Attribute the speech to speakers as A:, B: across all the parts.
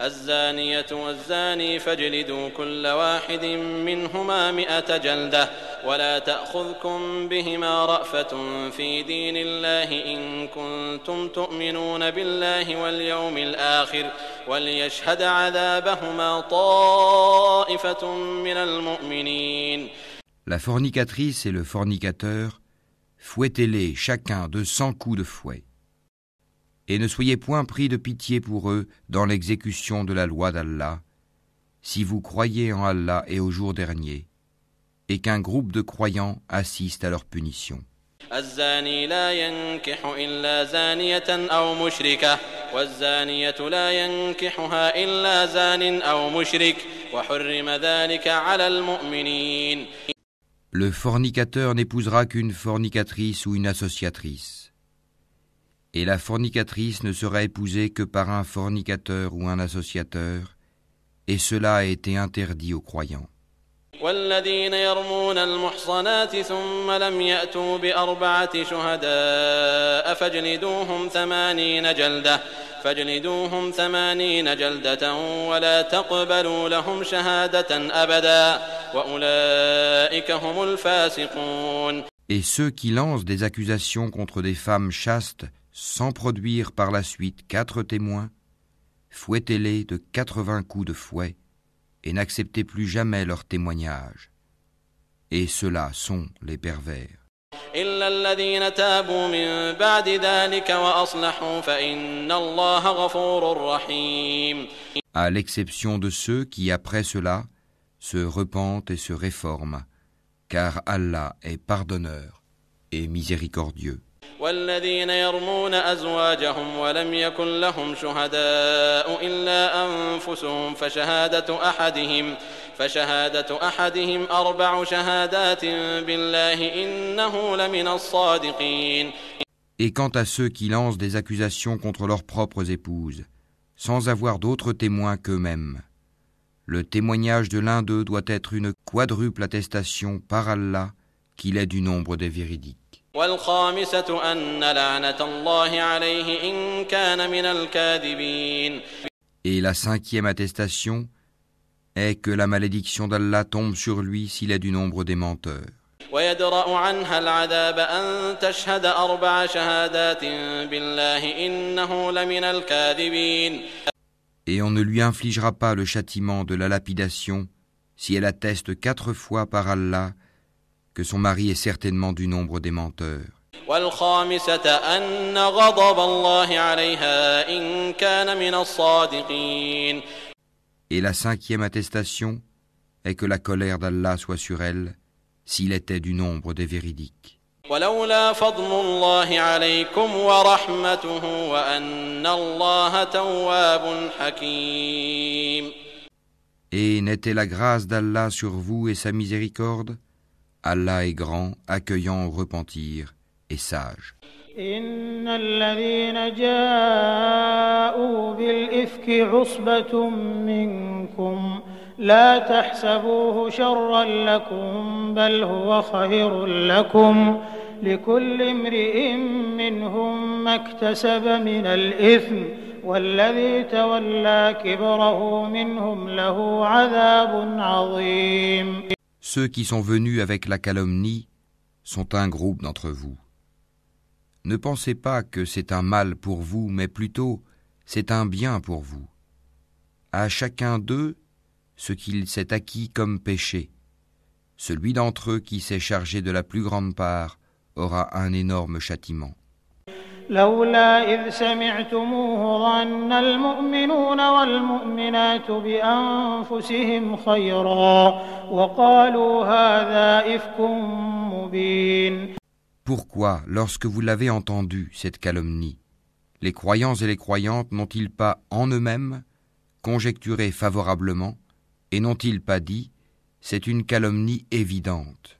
A: الزانية والزاني فاجلدوا كل واحد منهما مئة جلدة ولا تأخذكم بهما رأفة في دين الله إن كنتم تؤمنون بالله واليوم الآخر وليشهد عذابهما طائفة من المؤمنين
B: La fornicatrice et le fornicateur, fouettez-les chacun de cent coups de fouet. Et ne soyez point pris de pitié pour eux dans l'exécution de la loi d'Allah, si vous croyez en Allah et au jour dernier, et qu'un groupe de croyants assiste à leur punition.
A: الزاني لا ينكح إلا زانية أو مشركة والزانية لا ينكحها إلا زان أو مشرك وحرم ذلك على المؤمنين
B: Le fornicateur n'épousera qu'une fornicatrice ou une associatrice. Et la fornicatrice ne sera épousée que par un fornicateur ou un associateur, et cela a été interdit aux croyants.
A: والذين يرمون المحصنات ثم لم يأتوا بأربعة شهداء فاجلدوهم ثمانين جلدة فاجلدوهم ثمانين جلدة ولا تقبلوا لهم شهادة أبدا وأولئك هم الفاسقون
B: Et ceux qui lancent des accusations contre des femmes chastes sans produire par la suite quatre témoins, fouettez-les de quatre-vingts coups de fouet, et n'acceptez plus jamais leur témoignage. Et ceux-là sont les pervers. À l'exception de ceux qui, après cela, se repentent et se réforment, car Allah est pardonneur et miséricordieux.
A: والذين يرمون أزواجهم ولم يكن لهم شهداء إلا أنفسهم فشهادة أحدهم فشهادة أحدهم أربع شهادات بالله إنه لمن الصادقين
B: Et quant à ceux qui lancent des accusations contre leurs propres épouses, sans avoir d'autres témoins qu'eux-mêmes, le témoignage de l'un d'eux doit être une quadruple attestation par Allah qu'il est du nombre des véridiques.
A: والخامسة أن لعنة الله عليه إن كان من الكاذبين
B: Et la cinquième attestation est que la malédiction d'Allah tombe sur lui s'il est du nombre des menteurs.
A: ويدرأ عنها العذاب أن تشهد أربع شهادات بالله إنه لمن الكاذبين
B: Et on ne lui infligera pas le châtiment de la lapidation si elle atteste quatre fois par Allah que son mari est certainement du nombre des menteurs. Et la cinquième attestation est que la colère d'Allah soit sur elle s'il était du nombre des véridiques. Et n'était la grâce d'Allah sur vous et sa miséricorde Allah est grand, accueillant au repentir et sage.
C: إن الذين بالإفك عصبة منكم لا تحسبوه شرا لكم بل هو خير لكم لكل امرئ منهم ما اكتسب من الإثم والذي تولى كبره منهم له عذاب عظيم
B: Ceux qui sont venus avec la calomnie sont un groupe d'entre vous. Ne pensez pas que c'est un mal pour vous, mais plutôt c'est un bien pour vous. À chacun d'eux ce qu'il s'est acquis comme péché. Celui d'entre eux qui s'est chargé de la plus grande part aura un énorme châtiment.
C: لولا إذ سمعتموه ظن المؤمنون والمؤمنات بأنفسهم خيرا وقالوا هذا إفك مبين
B: Pourquoi, lorsque vous l'avez entendu, cette calomnie, les croyants et les croyantes n'ont-ils pas en eux-mêmes conjecturé favorablement et n'ont-ils pas dit c'est une calomnie évidente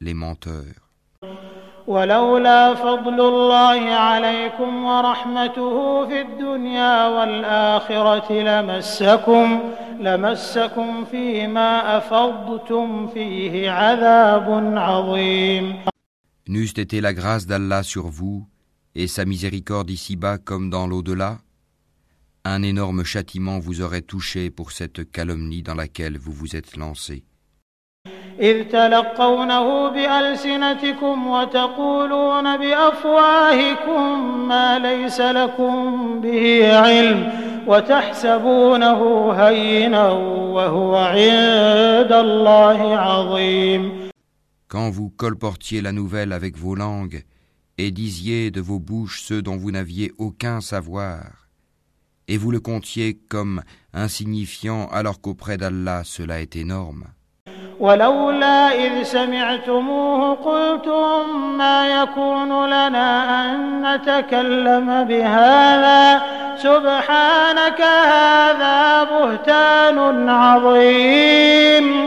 B: les menteurs.
C: ولولا فضل الله عليكم ورحمته في الدنيا والآخرة لمسكم لمسكم فيما أفضتم فيه عذاب عظيم
B: N'eût été la grâce d'Allah sur vous et sa miséricorde ici-bas comme dans l'au-delà, un énorme châtiment vous aurait touché pour cette calomnie dans laquelle vous vous êtes lancé.
C: إذ تلقونه بألسنتكم وتقولون بأفواهكم ما ليس لكم به علم وتحسبونه هينا وهو عند الله عظيم
B: Quand vous colportiez la nouvelle avec vos langues et disiez de vos bouches ceux dont vous n'aviez aucun savoir, et vous le comptiez comme insignifiant alors qu'auprès d'Allah cela est énorme.
C: ولولا إذ سمعتموه قلتم ما يكون لنا أن نتكلم بهذا سبحانك هذا بهتان عظيم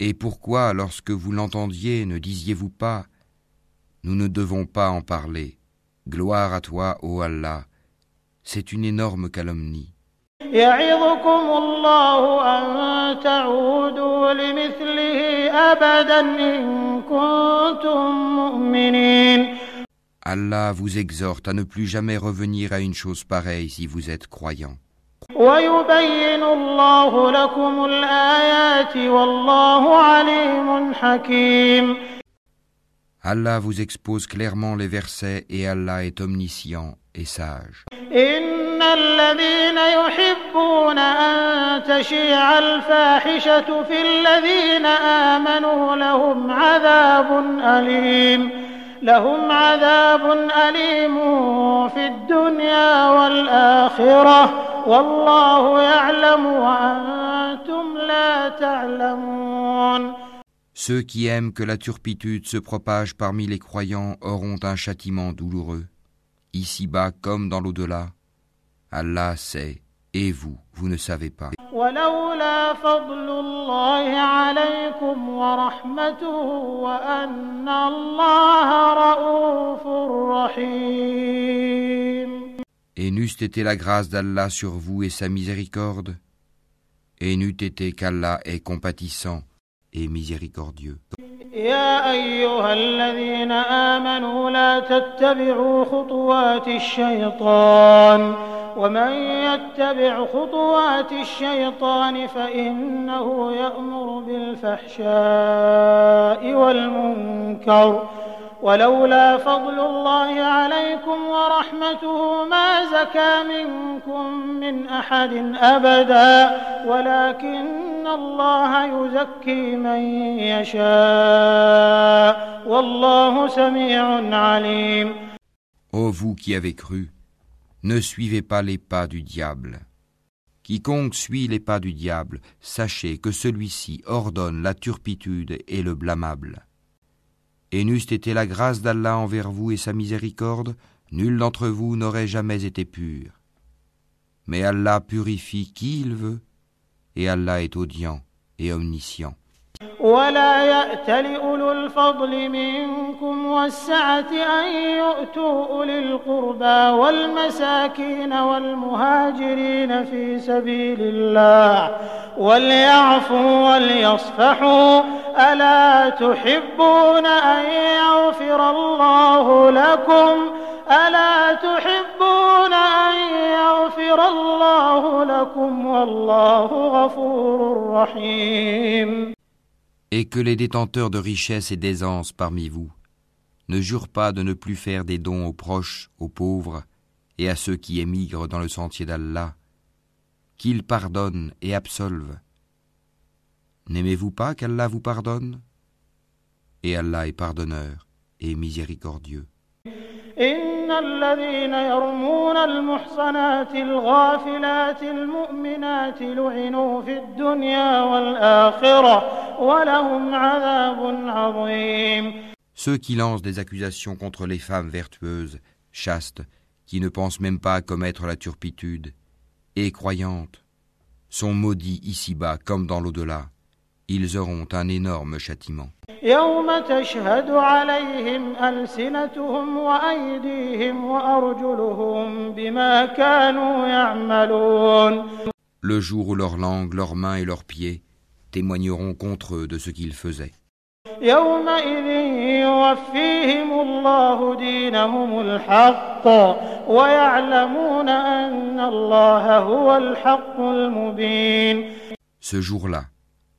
B: Et pourquoi, lorsque vous l'entendiez, ne disiez-vous pas Nous ne devons pas en parler. Gloire à toi, ô Allah. C'est une énorme calomnie.
C: يعظكم الله أن تعودوا لمثله أبدا إن كنتم مؤمنين
B: Allah vous exhorte à ne plus jamais revenir à une chose pareille si vous êtes croyant.
C: ويبين الله لكم الآيات والله عليم حكيم
B: Allah vous expose clairement les versets et Allah est omniscient et sage.
C: إن الذين يحبون أن تشيع الفاحشة في الذين آمنوا لهم عذاب أليم لهم عذاب أليم في الدنيا والآخرة والله يعلم وأنتم لا تعلمون
B: Ceux qui aiment que la turpitude se propage parmi les croyants auront un châtiment douloureux, ici-bas comme dans l'au-delà. Allah sait, et vous, vous ne savez pas.
C: ولولا فضل الله عليكم ورحمته وأن الله رؤوف رحيم
B: Et n'eût été la grâce d'Allah sur vous et sa miséricorde, et n'eût été qu'Allah est compatissant Et miséricordieux.
C: يا أيها الذين آمنوا لا تتبعوا خطوات الشيطان ومن يتبع خطوات الشيطان فإنه يأمر بالفحشاء والمنكر ولولا فضل الله عليكم ورحمته ما زكى منكم من أحد أبدا ولكن الله يزكي من يشاء والله سميع عليم
B: Ô vous qui avez cru, ne suivez pas les pas du diable. Quiconque suit les pas du diable, sachez que celui-ci ordonne la turpitude et le blâmable. Et n'eût été la grâce d'Allah envers vous et sa miséricorde, nul d'entre vous n'aurait jamais été pur. Mais Allah purifie qui il veut, et Allah est audient et omniscient.
C: ولا يأت لأولو الفضل منكم والسعة أن يؤتوا أولي القربى والمساكين والمهاجرين في سبيل الله وليعفوا وليصفحوا ألا تحبون أن يغفر الله لكم ألا تحبون أن يغفر الله لكم والله غفور رحيم
B: Et que les détenteurs de richesses et d'aisance parmi vous ne jurent pas de ne plus faire des dons aux proches, aux pauvres et à ceux qui émigrent dans le sentier d'Allah. qu'il pardonne et absolve. N'aimez-vous pas qu'Allah vous pardonne? Et Allah est pardonneur et miséricordieux.
C: إن الذين يرمون المحصنات الغافلات المؤمنات لعنوا في الدنيا والآخرة ولهم عذاب عظيم
B: Ceux qui lancent des accusations contre les femmes vertueuses, chastes, qui ne pensent même pas à commettre la turpitude, et croyantes, sont maudits ici-bas comme dans l'au-delà. Ils auront un énorme châtiment.
C: يوم تشهد عليهم ألسنتهم وأيديهم وأرجلهم بما كانوا يعملون
B: Le jour où leurs langues, leurs mains et leurs pieds témoigneront contre eux de ce qu'ils faisaient.
C: يومئذ يوفيهم الله دينهم الحق ويعلمون أن الله هو الحق المبين
B: Ce jour-là,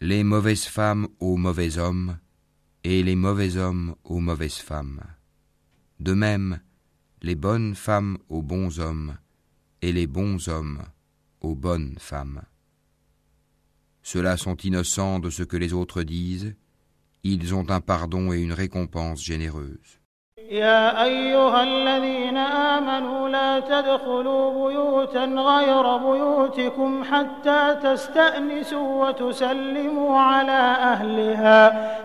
B: Les mauvaises femmes aux mauvais hommes, et les mauvais hommes aux mauvaises femmes. De même, les bonnes femmes aux bons hommes, et les bons hommes aux bonnes femmes. Ceux-là sont innocents de ce que les autres disent, ils ont un pardon et une récompense généreuse.
C: يا أيها الذين آمنوا لا تدخلوا بيوتا غير بيوتكم حتى تستأنسوا وتسلموا على أهلها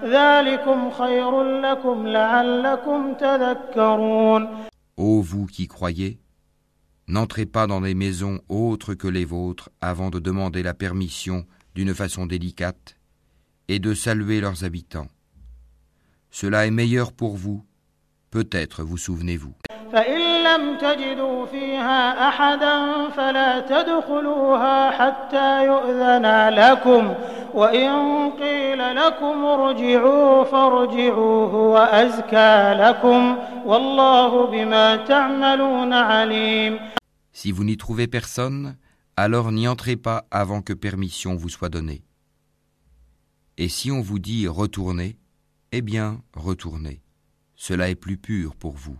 C: ذلكم خير لكم لعلكم تذكرون
B: Ô vous qui croyez, n'entrez pas dans des maisons autres que les vôtres avant de demander la permission d'une façon délicate et de saluer leurs habitants. Cela est meilleur pour vous, Peut-être vous souvenez-vous. Si vous n'y trouvez personne, alors n'y entrez pas avant que permission vous soit donnée. Et si on vous dit retournez, eh bien retournez Cela est plus pur pour vous.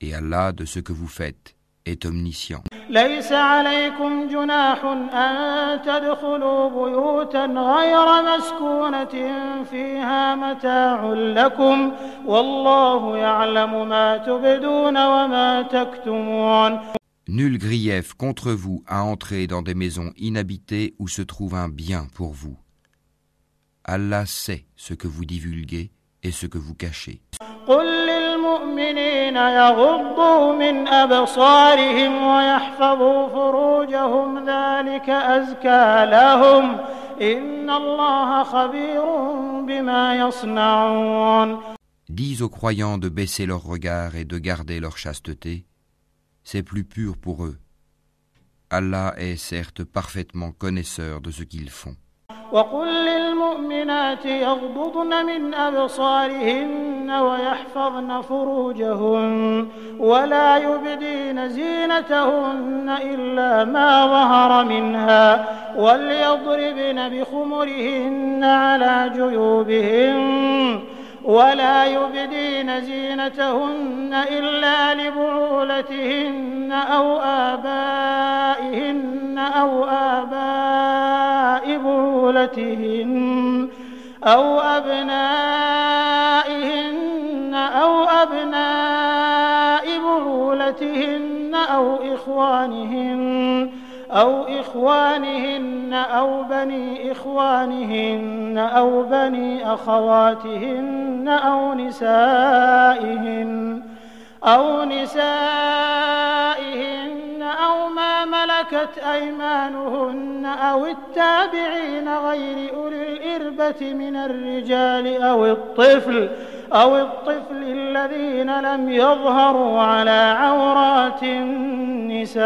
B: Et Allah, de ce que vous faites, est omniscient.
C: ليس عليكم جناح أن تدخلوا بيوتا غير مسكونة فيها متاع لكم والله يعلم ما تبدون وما تكتمون
B: Nul grief contre vous à entrer dans des maisons inhabitées où se trouve un bien pour vous. Allah sait ce que vous divulguez et ce que vous cachez. Dis aux croyants de baisser leurs regards et de garder leur chasteté, c'est plus pur pour eux. Allah est certes parfaitement connaisseur de ce qu'ils font.
C: وقل للمؤمنات يغضضن من أبصارهن ويحفظن فروجهن ولا يبدين زينتهن إلا ما ظهر منها وليضربن بخمرهن على جيوبهن ولا يبدين زينتهن إلا لبعولتهن أو آبائهن أو آباء بعولتهن أو أبنائهن أو أبناء بعولتهن أو إخوانهن أو إخوانهن أو بني إخوانهن أو بني أخواتهن أو نسائهن أو نسائهن أو ما ملكت أيمانهن أو التابعين غير أولي الإربة من الرجال أو الطفل أو الطفل الذين لم يظهروا على عورات النساء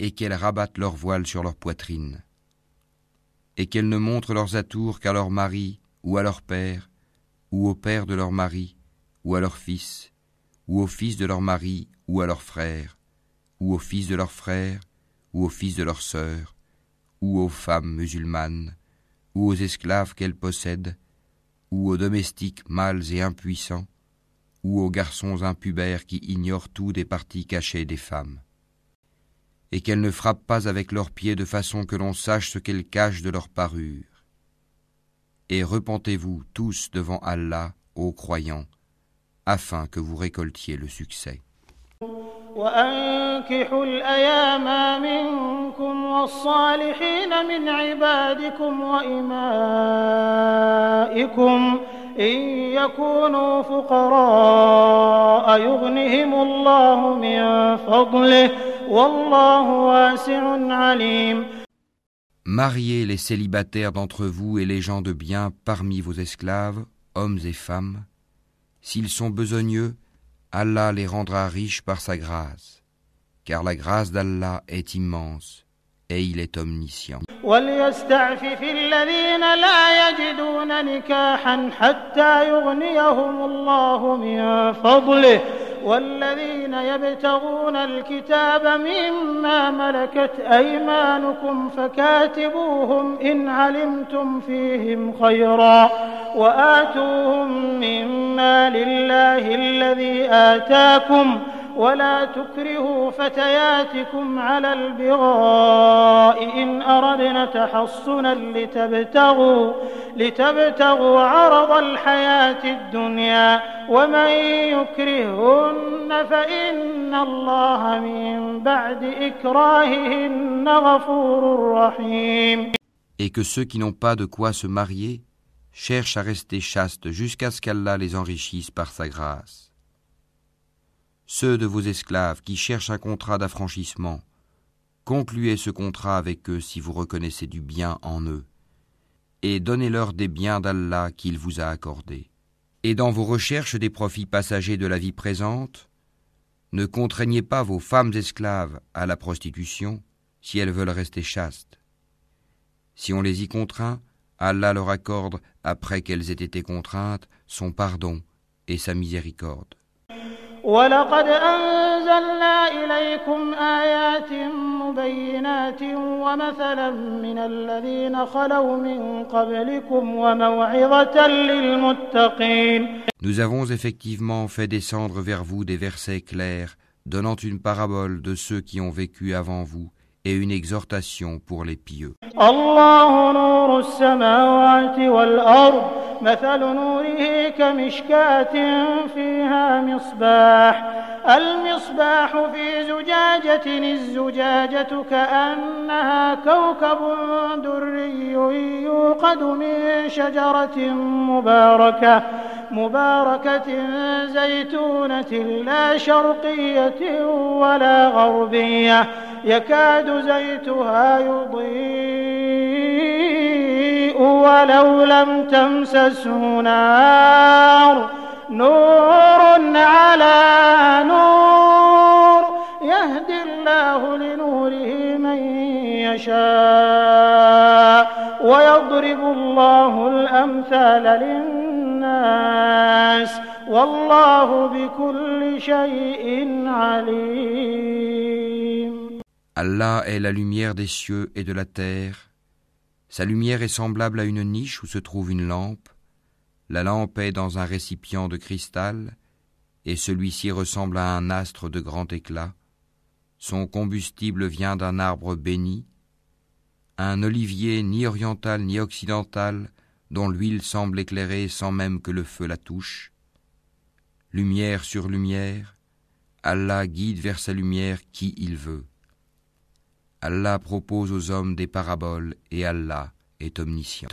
B: et qu'elles rabattent leur voile sur leur poitrine. Et qu'elles ne montrent leurs atours qu'à leur mari, ou à leur père, ou au père de leur mari, ou à leur fils, ou au fils de leur mari, ou à leur frère, ou au fils de leur frère, ou au fils de leur sœur, ou aux femmes musulmanes, ou aux esclaves qu'elles possèdent, ou aux domestiques mâles et impuissants, ou aux garçons impubères qui ignorent tout des parties cachées des femmes Et qu'elles ne frappent pas avec leurs pieds de façon que l'on sache ce qu'elles cachent de leur parure. Et repentez-vous tous devant Allah, ô croyants, afin que vous récoltiez le succès.
C: وأنكحوا الأيام منكم والصالحين من عبادكم وإمائكم إن يكونوا فقراء يغنهم الله من فضله والله واسع عليم
B: Mariez les célibataires d'entre vous et les gens de bien parmi vos esclaves, hommes et femmes. S'ils sont besogneux, Allah les rendra riches par sa grâce, car la grâce d'Allah est immense et il est omniscient.
C: والذين يبتغون الكتاب مما ملكت أيمانكم فكاتبوهم إن علمتم فيهم خيرا وآتوهم مما لله الذي آتاكم ولا تكرهوا فتياتكم على البغاء إن أردنا تحصنا لتبتغوا, لتبتغوا عرض الحياة الدنيا ومن يكرهن فإن الله من بعد إكراههن غفور رحيم
B: Et que ceux qui n'ont pas de quoi se marier cherchent à rester chastes jusqu'à ce qu'Allah les enrichisse par sa grâce. Ceux de vos esclaves qui cherchent un contrat d'affranchissement, concluez ce contrat avec eux si vous reconnaissez du bien en eux, et donnez-leur des biens d'Allah qu'il vous a accordés. Et dans vos recherches des profits passagers de la vie présente, ne contraignez pas vos femmes esclaves à la prostitution si elles veulent rester chastes. Si on les y contraint, Allah leur accorde, après qu'elles aient été contraintes, son pardon et sa miséricorde.
C: ولقد أنزلنا إليكم آيات مبينات ومثلا من الذين خلوا من قبلكم وموعظة للمتقين
B: Nous avons effectivement fait descendre vers vous des versets clairs, donnant une parabole de ceux qui ont vécu avant vous et une exhortation pour les pieux.
C: الله نور السماوات والأرض مثل نوره كمشكاة فيها مصباح المصباح في زجاجة الزجاجة كأنها كوكب دري يوقد من شجرة مباركة مباركة زيتونة لا شرقية ولا غربية يكاد زيتها يضيء ولو لم تمسسه نار. نور على نور يهدي الله لنوره من يشاء ويضرب الله الأمثال للناس والله بكل شيء عليم.
B: Allah est la lumière des cieux et de la terre. Sa lumière est semblable à une niche où se trouve une lampe. La lampe est dans un récipient de cristal, et celui-ci ressemble à un astre de grand éclat. Son combustible vient d'un arbre béni, un olivier ni oriental ni occidental dont l'huile semble éclairer sans même que le feu la touche. Lumière sur lumière, Allah guide vers sa lumière qui il veut. Allah propose aux hommes des paraboles et Allah est omniscient.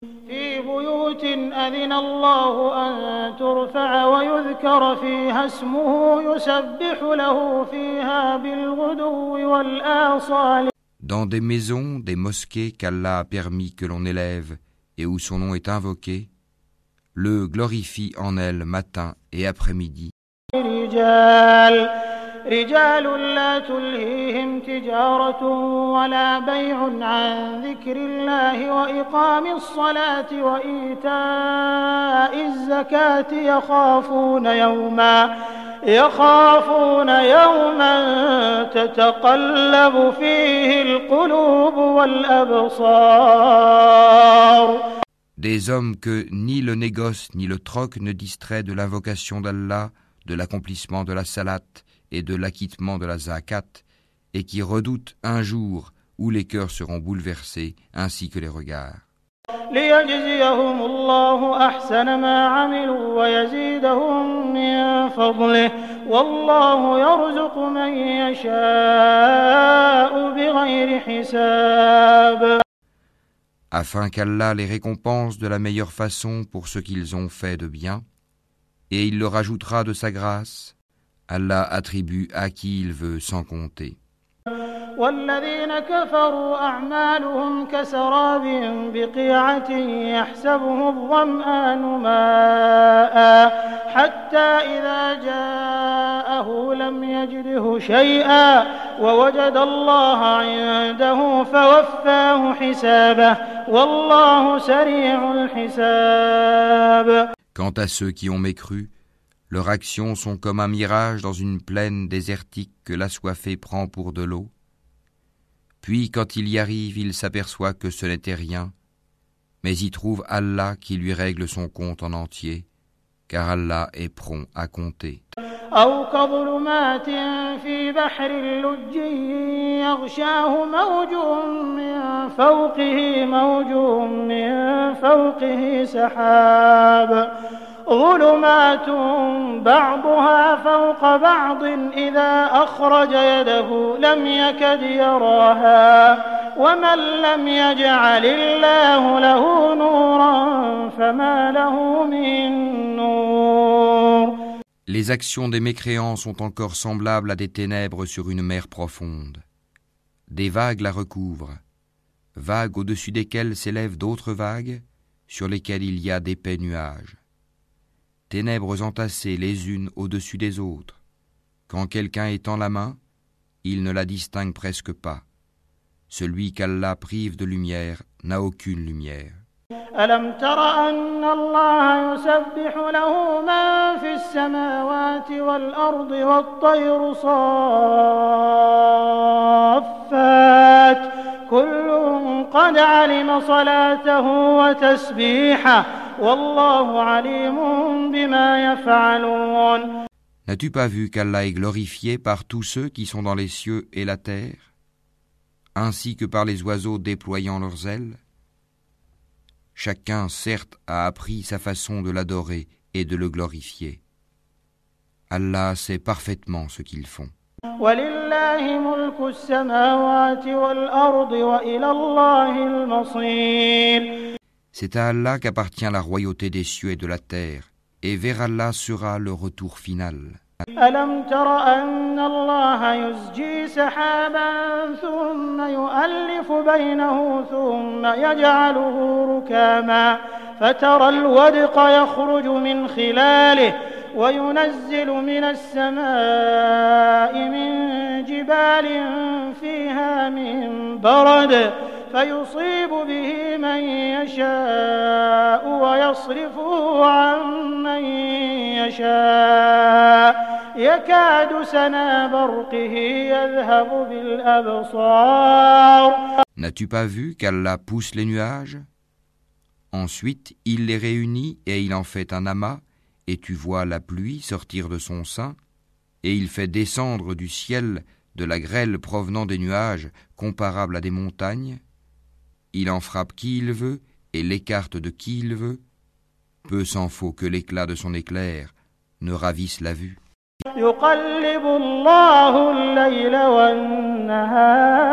B: Dans des maisons, des mosquées qu'Allah a permis que l'on élève et où son nom est invoqué, le glorifie en elles matin et après-midi.
C: رجال رجال لا تلهيهم تجارة ولا بيع عن ذكر الله وإقام الصلاة وإيتاء الزكاة يخافون يوما يخافون يوما تتقلب فيه القلوب والأبصار
B: Des hommes que ni le négoce ni le troc ne distrait de l'invocation d'Allah, de l'accomplissement de la salat et de l'acquittement de la zakat, et qui redoutent un jour où les cœurs seront bouleversés ainsi que les regards. Afin qu'Allah les récompense de la meilleure façon pour ce qu'ils ont fait de bien, et il leur ajoutera de sa grâce, Allah attribue à qui il veut sans compter.
C: والذين كفروا أعمالهم كسراب بقيعة يحسبه الظمآن ماء حتى إذا جاءه لم يجده شيئا ووجد الله عنده فوفاه حسابه والله سريع الحساب
B: Quant à ceux qui ont mécru, leurs actions sont comme un mirage dans une plaine désertique que l'assoiffé prend pour de l'eau. Puis quand il y arrive, il s'aperçoit que ce n'était rien, mais y trouve Allah qui lui règle son compte en entier, car Allah est prompt à compter.
C: أو كظلمات في بحر لج يغشاه موج من فوقه موج من فوقه سحاب ظلمات بعضها فوق بعض إذا أخرج يده لم يكد يراها ومن لم يجعل الله له نورا فما له من نور
B: Les actions des mécréants sont encore semblables à des ténèbres sur une mer profonde. Des vagues la recouvrent, vagues au-dessus desquelles s'élèvent d'autres vagues, sur lesquelles il y a d'épais nuages. Ténèbres entassées les unes au-dessus des autres. Quand quelqu'un étend la main, il ne la distingue presque pas. Celui qu'Allah prive de lumière n'a aucune lumière. N'as-tu pas vu qu'Allah est glorifié par tous ceux qui sont dans les cieux et la terre, ainsi que par les oiseaux déployant leurs ailes? Chacun, certes, a appris sa façon de l'adorer et de le glorifier. Allah sait parfaitement ce qu'ils font. C'est à Allah qu'appartient la royauté des cieux et de la terre, et vers Allah sera le retour final.
C: ألم تر أن الله يزجي سحابا ثم يؤلف بينه ثم يجعله ركاما فترى الودق يخرج من خلاله وينزل من السماء من جبال فيها من برد فيصيب به من يشاء ويصرفه عن من يشاء يكاد سنا برقه يذهب بالأبصار
B: N'as-tu pas vu qu'Allah pousse les nuages Ensuite, il les réunit et il en fait un amas, et tu vois la pluie sortir de son sein, et il fait descendre du ciel de la grêle provenant des nuages comparable à des montagnes, il en frappe qui il veut et l'écarte de qui il veut, peu s'en faut que l'éclat de son éclair ne ravisse la vue.
C: يقلب الله الليل والنهار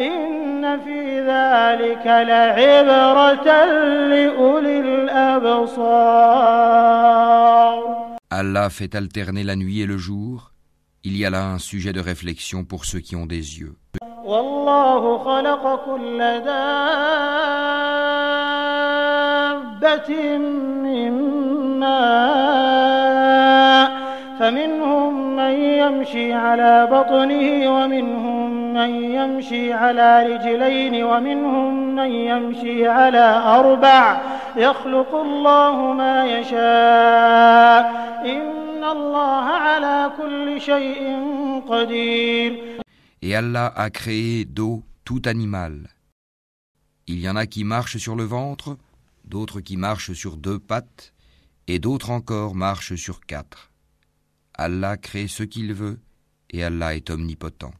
C: إن في ذلك لعبرة لأولي الأبصار
B: Allah fait alterner la nuit et le jour. Il y a là un sujet de réflexion pour ceux qui ont des yeux.
C: والله خلق كل دابة من ماء. فمنهم من يمشي على بطنه ومنهم من يمشي على رجلين ومنهم من يمشي على أربع. يخلق الله ما يشاء. إن الله على كل شيء قدير.
B: et Allah a créé d'eau tout animal. Il y en a qui marchent sur le ventre, d'autres qui marchent sur deux pattes, et d'autres encore marchent sur quatre. Allah crée ce qu'il veut, et Allah est omnipotent.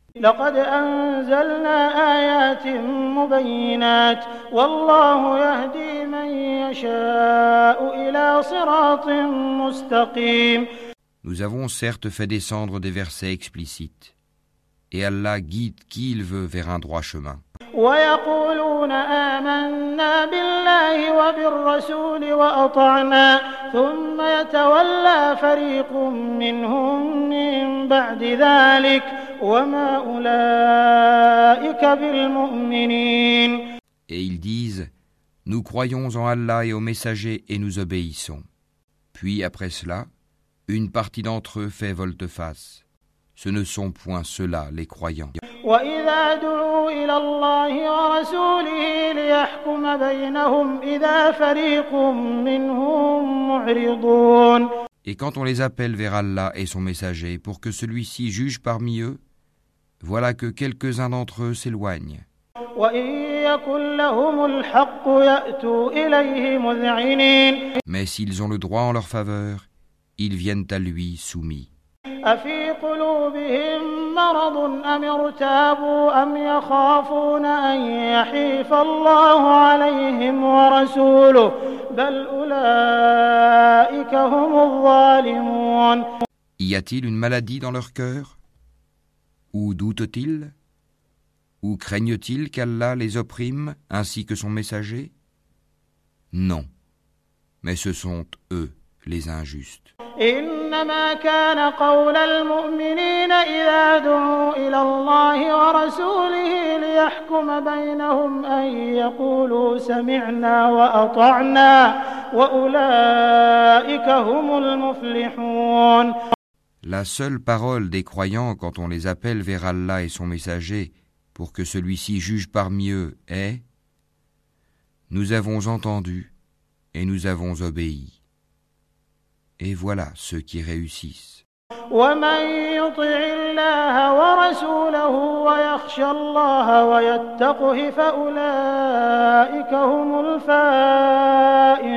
B: Nous avons certes fait descendre des versets explicites et Allah guide qui il veut vers un droit chemin.
C: ويقولون آمنا بالله وبالرسول وأطعنا ثم يتولى فريق منهم من بعد ذلك وما أولئك بالمؤمنين
B: Et ils disent Nous croyons en Allah et aux messagers et nous obéissons. Puis après cela, une partie d'entre eux fait volte-face. ce ne sont point ceux-là les croyants. Et quand on les appelle vers Allah et son messager pour que celui-ci juge parmi eux, voilà que quelques-uns d'entre eux s'éloignent. Mais s'ils ont le droit en leur faveur, ils viennent à lui soumis.
C: أفي قلوبهم مرض أم ارتابوا أم يخافون أن يحيف الله عليهم ورسوله بل أولئك هم الظالمون
B: Y a-t-il une maladie dans leur cœur Ou doutent-ils Ou craignent-ils qu'Allah les opprime ainsi que son messager Non, mais ce sont eux les injustes.
C: إنما كان قول المؤمنين إذا دعوا إلى الله ورسوله ليحكم بينهم أن يقولوا سمعنا وأطعنا وأولئك هم المفلحون
B: La seule parole des croyants quand on les appelle vers Allah et son messager pour que celui-ci juge parmi eux est Nous avons entendu et nous avons obéi. Et voilà ceux qui réussissent.
C: ومن يطع الله ورسوله ويخشى الله ويتقه فأولئك هم الفائزون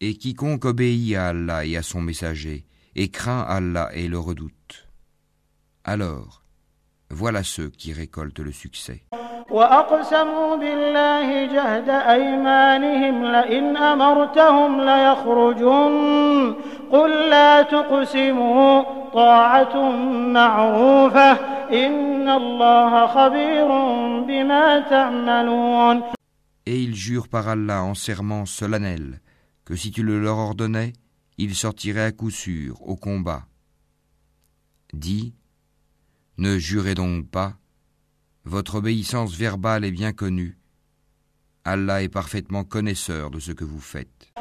B: Et quiconque obéit à Allah et à son messager, et craint Allah et le redoute. Alors, voilà ceux qui récoltent le succès.
C: وأقسموا بالله جهد أيمانهم لئن أمرتهم ليخرجن قل لا تقسموا طاعة معروفة إن الله خبير بما تعملون
B: Et ils jurent par Allah en serment solennel que si tu le leur ordonnais, ils sortiraient à coup sûr au combat. Dis, ne jurez donc pas, votre obéissance verbale est bien connue. Allah est parfaitement connaisseur de ce que vous faites.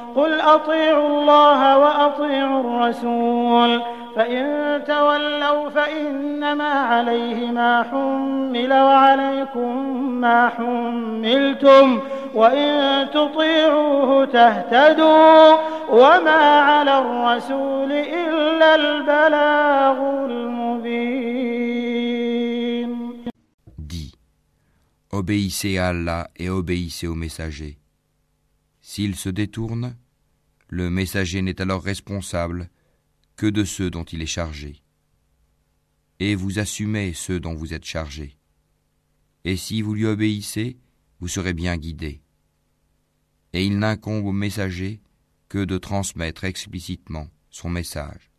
B: Obéissez à Allah et obéissez au messager. S'ils se détournent, le messager n'est alors responsable que de ceux dont il est chargé. et vous assumez ceux dont vous êtes chargés. Et si vous lui obéissez, vous serez bien guidés. Et il n'incombe au messager que de transmettre explicitement son message.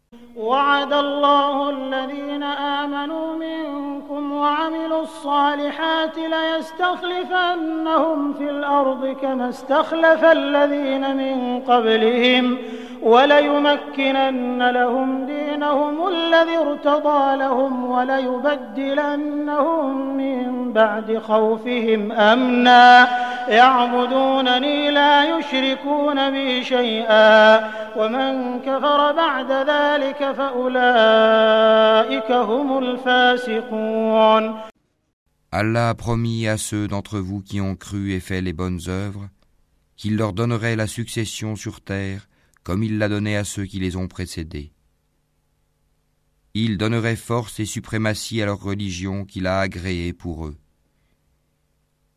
C: وعد الله الذين آمنوا منكم وعملوا الصالحات ليستخلفنهم في الأرض كما استخلف الذين من قبلهم وليمكنن لهم دينهم الذي ارتضى لهم وليبدلنهم من بعد خوفهم أمنا. يعبدونني لا يشركون بي شيئا. ومن كفر بعد ذلك
B: Allah a promis à ceux d'entre vous qui ont cru et fait les bonnes œuvres qu'il leur donnerait la succession sur terre comme il l'a donné à ceux qui les ont précédés. Il donnerait force et suprématie à leur religion qu'il a agréée pour eux.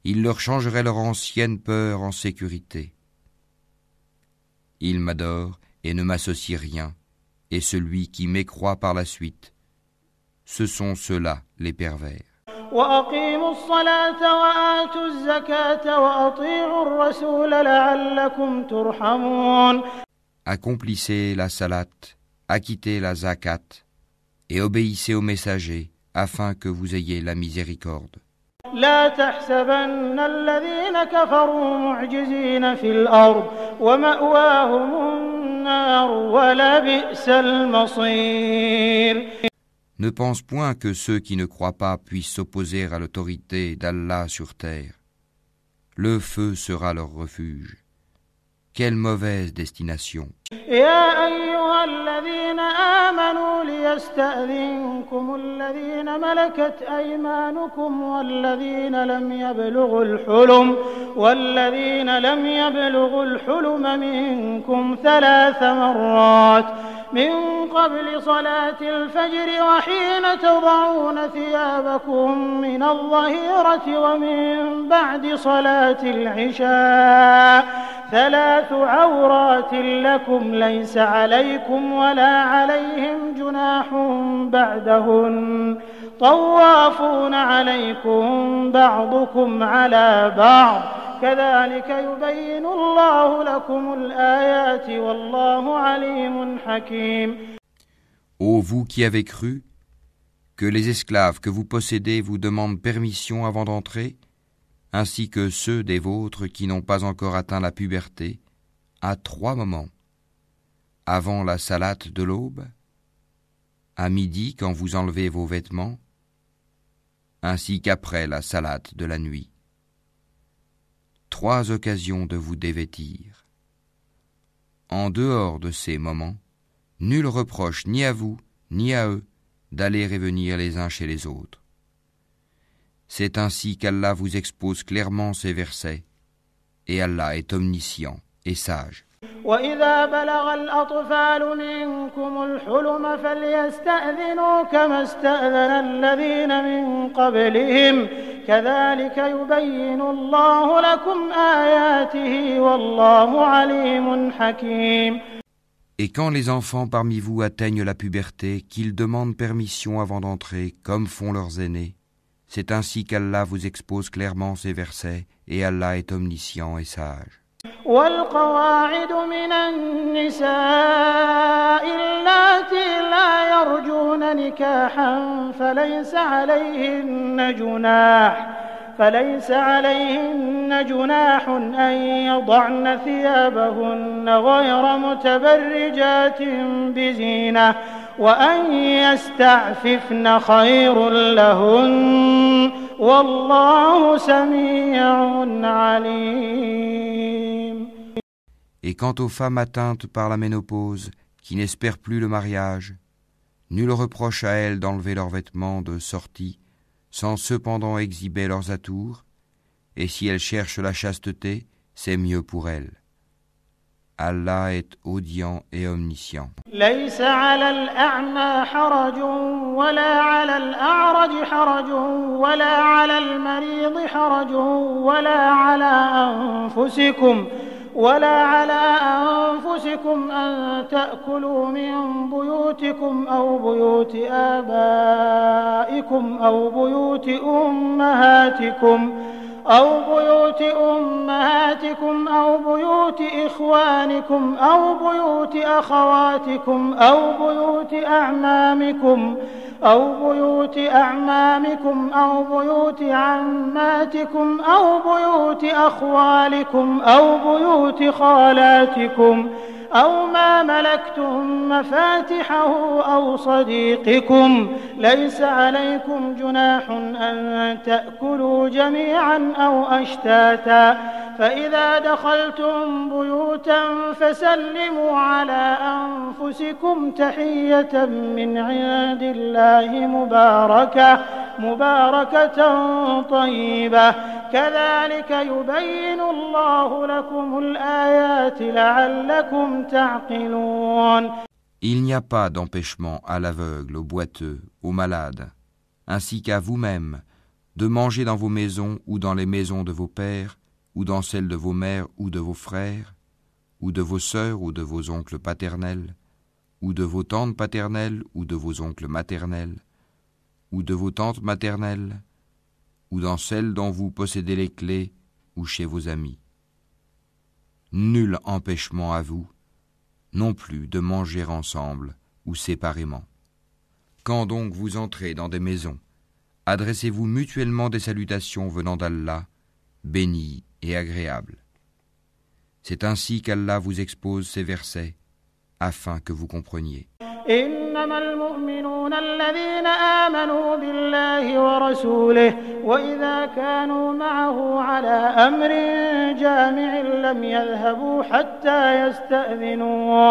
B: Il leur changerait leur ancienne peur en sécurité. Ils m'adorent et ne m'associent rien, et celui qui mécroit par la suite. Ce sont ceux-là les pervers. Accomplissez la salat, acquittez la zakat et obéissez aux messagers afin que vous ayez la miséricorde.
C: لا تحسبن الذين كفروا معجزين في الأرض ومأواهم النار ولبئس المصير
B: Ne pense point que ceux qui ne croient pas puissent s'opposer à l'autorité d'Allah sur terre. Le feu sera leur refuge. Quelle mauvaise destination.
C: يا أيها الذين آمنوا ليستأذنكم الذين ملكت أيمانكم والذين لم يبلغوا الحلم والذين لم يبلغوا الحلم منكم ثلاث مرات. من قبل صلاة الفجر وحين تضعون ثيابكم من الظهيرة ومن بعد صلاة العشاء ثلاث عورات لكم ليس عليكم ولا عليهم جناح بعدهن. طوافون عليكم بعضكم على بعض. كذلك يبين الله لكم الآيات والله عليم حكيم
B: Ô vous qui avez cru, que les esclaves que vous possédez vous demandent permission avant d'entrer, ainsi que ceux des vôtres qui n'ont pas encore atteint la puberté, à trois moments. Avant la salate de l'aube, à midi quand vous enlevez vos vêtements, ainsi qu'après la salate de la nuit. Trois occasions de vous dévêtir. En dehors de ces moments, nul reproche ni à vous, ni à eux, d'aller et venir les uns chez les autres. C'est ainsi qu'Allah vous expose clairement ces versets, et Allah est omniscient et sage.
C: وإذا بلغ الأطفال منكم الحلم فليستأذنوا كما استأذن الذين من قبلهم كذلك يبين الله لكم آياته والله عليم حكيم
B: Et quand les enfants parmi vous atteignent la puberté, qu'ils demandent permission avant d'entrer, comme font leurs aînés, c'est ainsi qu'Allah vous expose clairement ces versets, et Allah est omniscient et sage.
C: والقواعد من النساء اللاتي لا يرجون نكاحا فليس عليهن جناح فليس عليهن جناح أن يضعن ثيابهن غير متبرجات بزينة وأن يستعففن خير لهن والله سميع عليم
B: Et quant aux femmes atteintes par la ménopause, qui n'espèrent plus le mariage, nul reproche à elles d'enlever leurs vêtements de sortie, sans cependant exhiber leurs atours, et si elles cherchent la chasteté, c'est mieux pour elles. Allah est audient et omniscient.
C: ليس على الأعمى حرج ولا على الأعرج حرج ولا على المريض حرج ولا على أنفسكم ولا على أنفسكم أن تأكلوا من بيوتكم أو بيوت آبائكم أو بيوت أمهاتكم. أو بيوت أمهاتكم أو بيوت إخوانكم أو بيوت أخواتكم أو بيوت أعمامكم أو بيوت أعمامكم أو بيوت عماتكم أو بيوت أخوالكم أو بيوت خالاتكم أو ما ملكتم مفاتحه أو صديقكم ليس عليكم جناح أن تأكلوا جميعا أو أشتاتا. فإذا دخلتم بيوتا فسلموا على أنفسكم تحية من عند الله مباركة مباركة طيبة. كذلك يبين الله لكم الآيات لعلكم تعقلون
B: Il n'y a pas d'empêchement à l'aveugle, au boiteux, au malade, ainsi qu'à vous-même, de manger dans vos maisons ou dans les maisons de vos pères, ou dans celles de vos mères ou de vos frères, ou de vos sœurs ou de vos oncles paternels, ou de vos tantes paternelles ou de vos oncles maternels, ou de vos tantes maternelles, ou dans celles dont vous possédez les clés, ou chez vos amis. Nul empêchement à vous, non plus de manger ensemble ou séparément. Quand donc vous entrez dans des maisons, adressez-vous mutuellement des salutations venant d'Allah, bénies et agréables. C'est ainsi qu'Allah vous expose ces versets, afin que vous compreniez.
C: إنما المؤمنون الذين آمنوا بالله ورسوله وإذا كانوا معه على أمر جامع لم يذهبوا حتى يستأذنوه.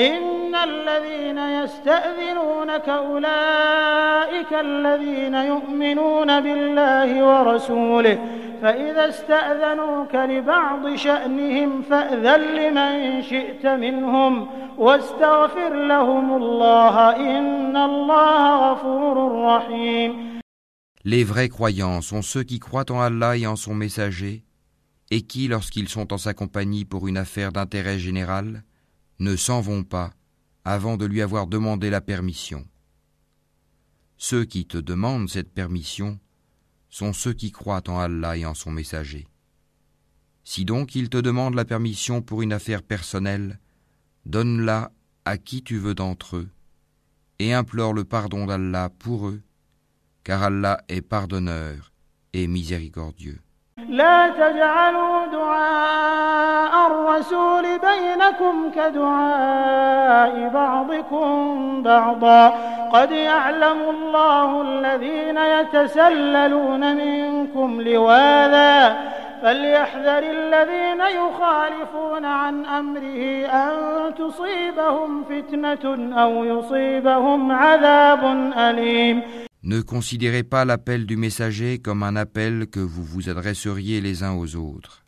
C: إن الذين يستأذنونك أولئك الذين يؤمنون بالله ورسوله فإذا استأذنوك لبعض شأنهم فأذن لمن شئت منهم واستغفر لهم الله إن الله غفور رحيم
B: Les vrais croyants sont ceux qui croient en Allah et en son messager, et qui, lorsqu'ils sont en sa compagnie pour une affaire d'intérêt général, ne s'en vont pas avant de lui avoir demandé la permission. Ceux qui te demandent cette permission sont ceux qui croient en Allah et en son messager. Si donc ils te demandent la permission pour une affaire personnelle, donne-la à qui tu veux d'entre eux, et implore le pardon d'Allah pour eux, car Allah est pardonneur et miséricordieux.
C: الرسول بينكم كدعاء بعضكم بعضا. قد يعلم الله الذين يتسللون منكم لواذا. فليحذر الذين يخالفون عن أمره أن تصيبهم فتنة أو يصيبهم عذاب أليم.
B: Ne considérez pas l'appel du messager comme un appel que vous vous adresseriez les uns aux autres.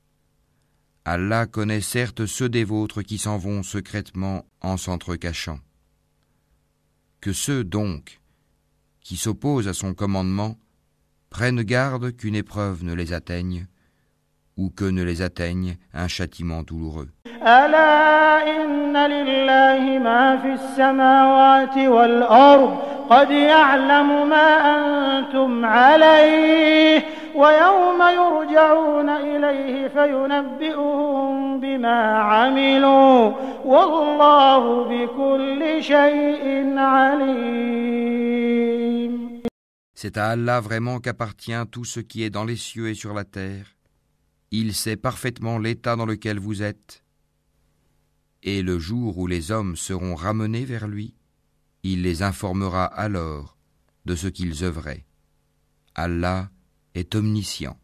B: Allah connaît certes ceux des vôtres qui s'en vont secrètement en s'entrecachant. Que ceux donc qui s'opposent à son commandement prennent garde qu'une épreuve ne les atteigne ou que ne les atteigne un châtiment douloureux. C'est à Allah vraiment qu'appartient tout ce qui est dans les cieux et sur la terre. Il sait parfaitement l'état dans lequel vous êtes. Et le jour où les hommes seront ramenés vers lui, il les informera alors de ce qu'ils œuvraient. Allah est omniscient.